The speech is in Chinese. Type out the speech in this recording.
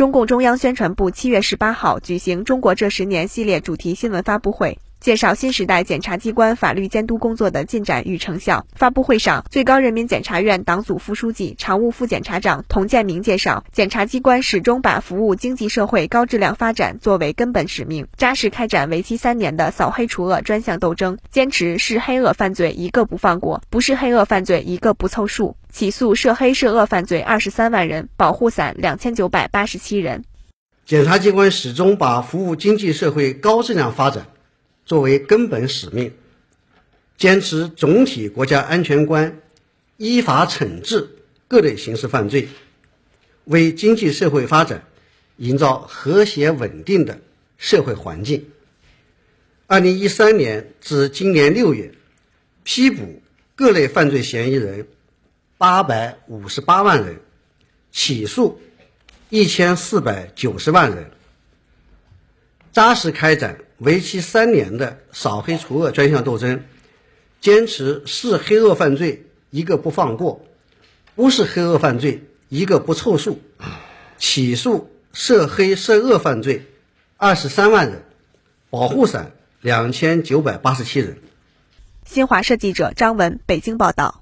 中共中央宣传部七月十八号举行“中国这十年”系列主题新闻发布会。介绍新时代检察机关法律监督工作的进展与成效。发布会上，最高人民检察院党组副书记、常务副检察长童建明介绍，检察机关始终把服务经济社会高质量发展作为根本使命，扎实开展为期三年的扫黑除恶专项斗争，坚持是黑恶犯罪一个不放过，不是黑恶犯罪一个不凑数，起诉涉黑涉恶犯罪二十三万人，保护伞两千九百八十七人。检察机关始终把服务经济社会高质量发展。作为根本使命，坚持总体国家安全观，依法惩治各类刑事犯罪，为经济社会发展营造和谐稳定的社会环境。二零一三年至今年六月，批捕各类犯罪嫌疑人八百五十八万人，起诉一千四百九十万人，扎实开展。为期三年的扫黑除恶专项斗争，坚持是黑恶犯罪一个不放过，不是黑恶犯罪一个不凑数，起诉涉黑涉恶犯罪二十三万人，保护伞两千九百八十七人。新华社记者张文北京报道。